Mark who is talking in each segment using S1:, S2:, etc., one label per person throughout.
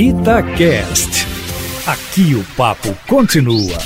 S1: Itacast. Aqui o papo continua.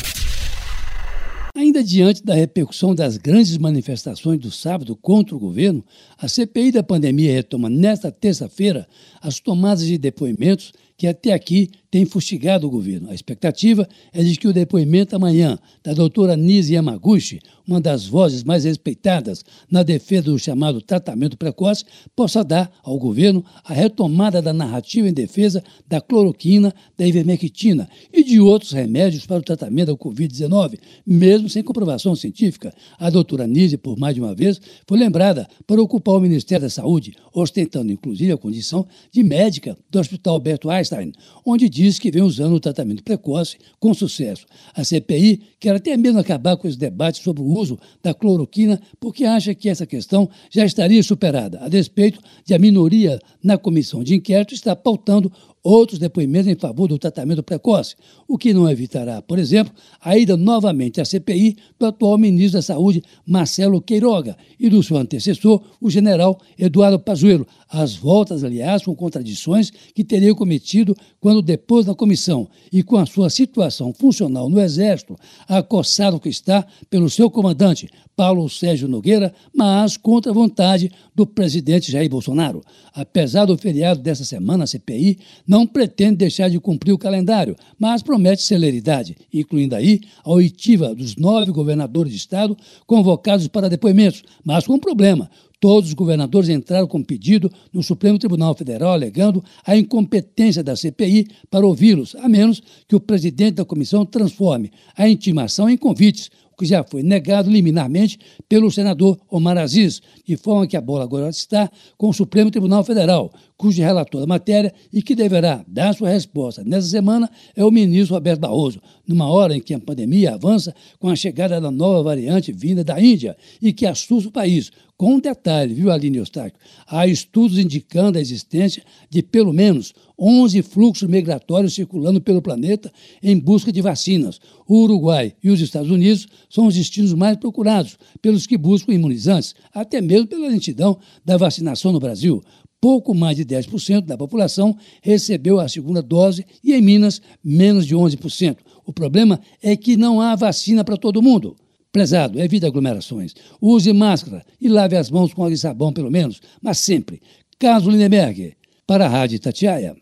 S2: Ainda diante da repercussão das grandes manifestações do sábado contra o governo, a CPI da pandemia retoma nesta terça-feira as tomadas de depoimentos que até aqui tem fustigado o governo. A expectativa é de que o depoimento amanhã da doutora Nise Yamaguchi, uma das vozes mais respeitadas na defesa do chamado tratamento precoce, possa dar ao governo a retomada da narrativa em defesa da cloroquina, da ivermectina e de outros remédios para o tratamento da Covid-19, mesmo sem comprovação científica. A doutora Nise, por mais de uma vez, foi lembrada para ocupar o Ministério da Saúde, ostentando inclusive a condição de médica do Hospital Alberto Einstein, onde diz que vem usando o tratamento precoce com sucesso. A CPI quer até mesmo acabar com os debates sobre o uso da cloroquina, porque acha que essa questão já estaria superada, a despeito de a minoria na comissão de inquérito estar pautando outros depoimentos em favor do tratamento precoce, o que não evitará, por exemplo, a ida novamente à CPI do atual ministro da Saúde, Marcelo Queiroga, e do seu antecessor, o general Eduardo Pazuello, as voltas, aliás, com contradições que teria cometido quando depôs na comissão e com a sua situação funcional no Exército, acossado que está pelo seu comandante, Paulo Sérgio Nogueira, mas contra a vontade do presidente Jair Bolsonaro. Apesar do feriado dessa semana, a CPI não pretende deixar de cumprir o calendário, mas promete celeridade, incluindo aí a oitiva dos nove governadores de estado convocados para depoimentos, mas com um problema. Todos os governadores entraram com pedido no Supremo Tribunal Federal alegando a incompetência da CPI para ouvi-los, a menos que o presidente da comissão transforme a intimação em convites, o que já foi negado liminarmente pelo senador Omar Aziz, de forma que a bola agora está com o Supremo Tribunal Federal, cujo relator da matéria e que deverá dar sua resposta nessa semana é o ministro Roberto Barroso, numa hora em que a pandemia avança com a chegada da nova variante vinda da Índia e que assusta o país. Com um detalhe, viu, Aline Eustáquio? Há estudos indicando a existência de pelo menos 11 fluxos migratórios circulando pelo planeta em busca de vacinas. O Uruguai e os Estados Unidos são os destinos mais procurados pelos que buscam imunizantes, até mesmo pela lentidão da vacinação no Brasil pouco mais de 10% da população recebeu a segunda dose e em Minas, menos de 11%. O problema é que não há vacina para todo mundo. Prezado, evite aglomerações. Use máscara e lave as mãos com água e sabão, pelo menos, mas sempre. Carlos Lindenberg, para a Rádio Tatiaia.